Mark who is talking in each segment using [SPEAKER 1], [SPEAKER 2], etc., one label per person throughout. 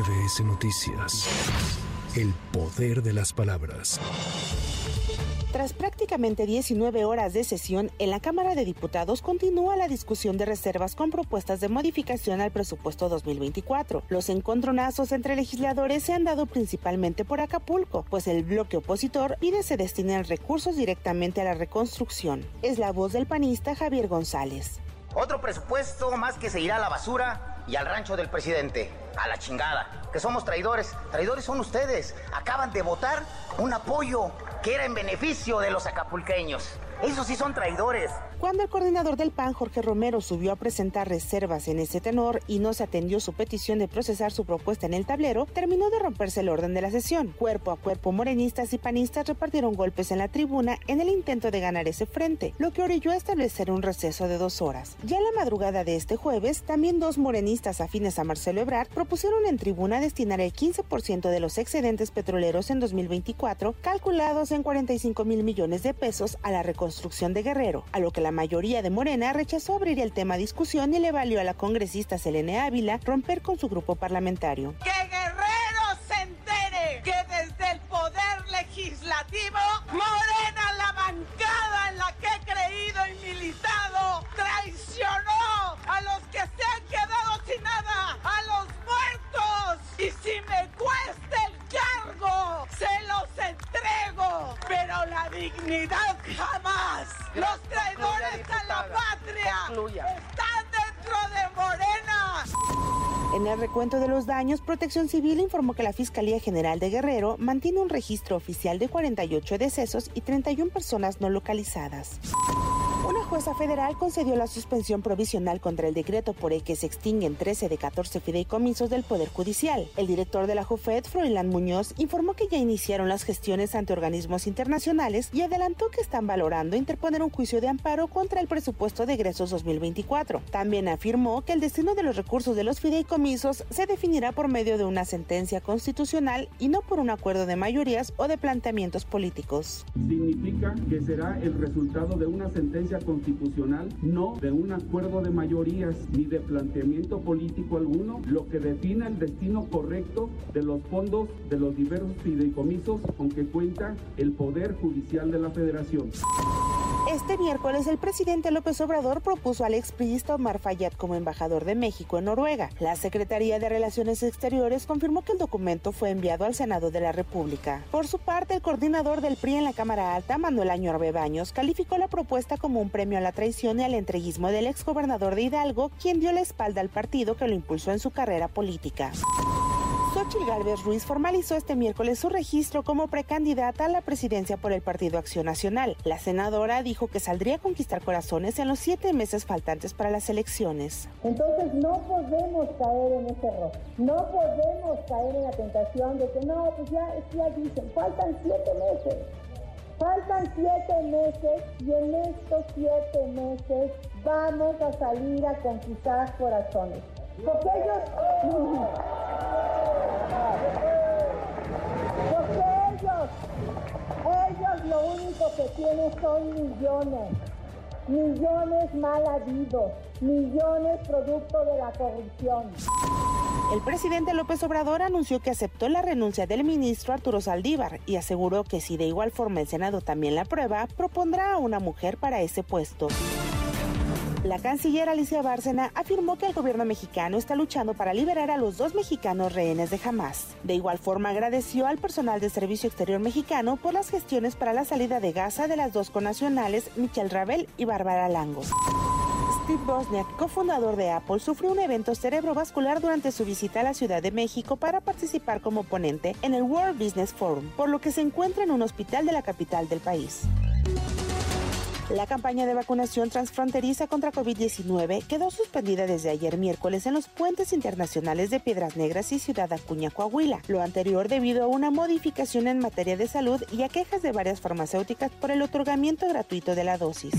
[SPEAKER 1] MBS Noticias. El poder de las palabras.
[SPEAKER 2] Tras prácticamente 19 horas de sesión, en la Cámara de Diputados continúa la discusión de reservas con propuestas de modificación al presupuesto 2024. Los encontronazos entre legisladores se han dado principalmente por Acapulco, pues el bloque opositor pide se destinen recursos directamente a la reconstrucción. Es la voz del panista Javier González.
[SPEAKER 3] Otro presupuesto más que se irá a la basura y al rancho del presidente. A la chingada. Que somos traidores. Traidores son ustedes. Acaban de votar un apoyo que era en beneficio de los acapulqueños. Esos sí son traidores.
[SPEAKER 2] Cuando el coordinador del PAN, Jorge Romero, subió a presentar reservas en ese tenor y no se atendió su petición de procesar su propuesta en el tablero, terminó de romperse el orden de la sesión. Cuerpo a cuerpo, morenistas y panistas repartieron golpes en la tribuna en el intento de ganar ese frente, lo que orilló a establecer un receso de dos horas. Ya en la madrugada de este jueves, también dos morenistas afines a Marcelo Ebrard propusieron en tribuna destinar el 15% de los excedentes petroleros en 2024, calculados en 45 mil millones de pesos, a la reconstrucción construcción de Guerrero, a lo que la mayoría de Morena rechazó abrir el tema a discusión y le valió a la congresista Selene Ávila romper con su grupo parlamentario.
[SPEAKER 4] ¡Que la dignidad jamás. Los traidores a la patria están dentro de Morena.
[SPEAKER 2] En el recuento de los daños, Protección Civil informó que la Fiscalía General de Guerrero mantiene un registro oficial de 48 decesos y 31 personas no localizadas. Una jueza federal concedió la suspensión provisional contra el decreto por el que se extinguen 13 de 14 fideicomisos del Poder Judicial. El director de la JUFED, Froilán Muñoz, informó que ya iniciaron las gestiones ante organismos internacionales y adelantó que están valorando interponer un juicio de amparo contra el presupuesto de egresos 2024. También afirmó que el destino de los recursos de los fideicomisos se definirá por medio de una sentencia constitucional y no por un acuerdo de mayorías o de planteamientos políticos.
[SPEAKER 5] Significa que será el resultado de una sentencia constitucional, no de un acuerdo de mayorías ni de planteamiento político alguno, lo que defina el destino correcto de los fondos de los diversos fideicomisos con que cuenta el Poder Judicial de la Federación.
[SPEAKER 2] Este miércoles el presidente López Obrador propuso al expriista Omar Fayad como embajador de México en Noruega. La Secretaría de Relaciones Exteriores confirmó que el documento fue enviado al Senado de la República. Por su parte, el coordinador del PRI en la Cámara Alta, Manuel Año Arbebaños, calificó la propuesta como un premio a la traición y al entreguismo del exgobernador de Hidalgo, quien dio la espalda al partido que lo impulsó en su carrera política. Xochitl Gálvez Ruiz formalizó este miércoles su registro como precandidata a la presidencia por el Partido Acción Nacional. La senadora dijo que saldría a conquistar corazones en los siete meses faltantes para las elecciones.
[SPEAKER 6] Entonces no podemos caer en ese error. No podemos caer en la tentación de que no, pues ya, ya dicen, faltan siete meses. Faltan siete meses y en estos siete meses vamos a salir a conquistar corazones. Porque ellos... tienen son millones, millones mal habidos, millones producto de la corrupción.
[SPEAKER 2] El presidente López Obrador anunció que aceptó la renuncia del ministro Arturo Saldívar y aseguró que si de igual forma el Senado también la aprueba, propondrá a una mujer para ese puesto. La canciller Alicia Bárcena afirmó que el gobierno mexicano está luchando para liberar a los dos mexicanos rehenes de Hamas. De igual forma agradeció al personal de Servicio Exterior mexicano por las gestiones para la salida de Gaza de las dos conacionales Michelle Ravel y Bárbara Lango. Steve Bosniak, cofundador de Apple, sufrió un evento cerebrovascular durante su visita a la Ciudad de México para participar como ponente en el World Business Forum, por lo que se encuentra en un hospital de la capital del país. La campaña de vacunación transfronteriza contra COVID-19 quedó suspendida desde ayer miércoles en los puentes internacionales de Piedras Negras y Ciudad Acuña, Coahuila. Lo anterior debido a una modificación en materia de salud y a quejas de varias farmacéuticas por el otorgamiento gratuito de la dosis.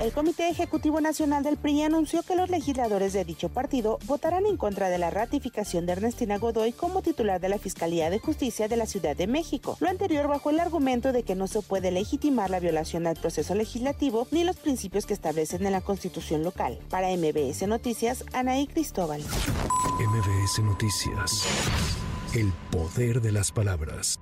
[SPEAKER 2] El Comité Ejecutivo Nacional del PRI anunció que los legisladores de dicho partido votarán en contra de la ratificación de Ernestina Godoy como titular de la Fiscalía de Justicia de la Ciudad de México. Lo anterior bajo el argumento de que no se puede legitimar la violación al proceso legislativo ni los principios que establecen en la Constitución local. Para MBS Noticias, Anaí Cristóbal.
[SPEAKER 1] MBS Noticias. El poder de las palabras.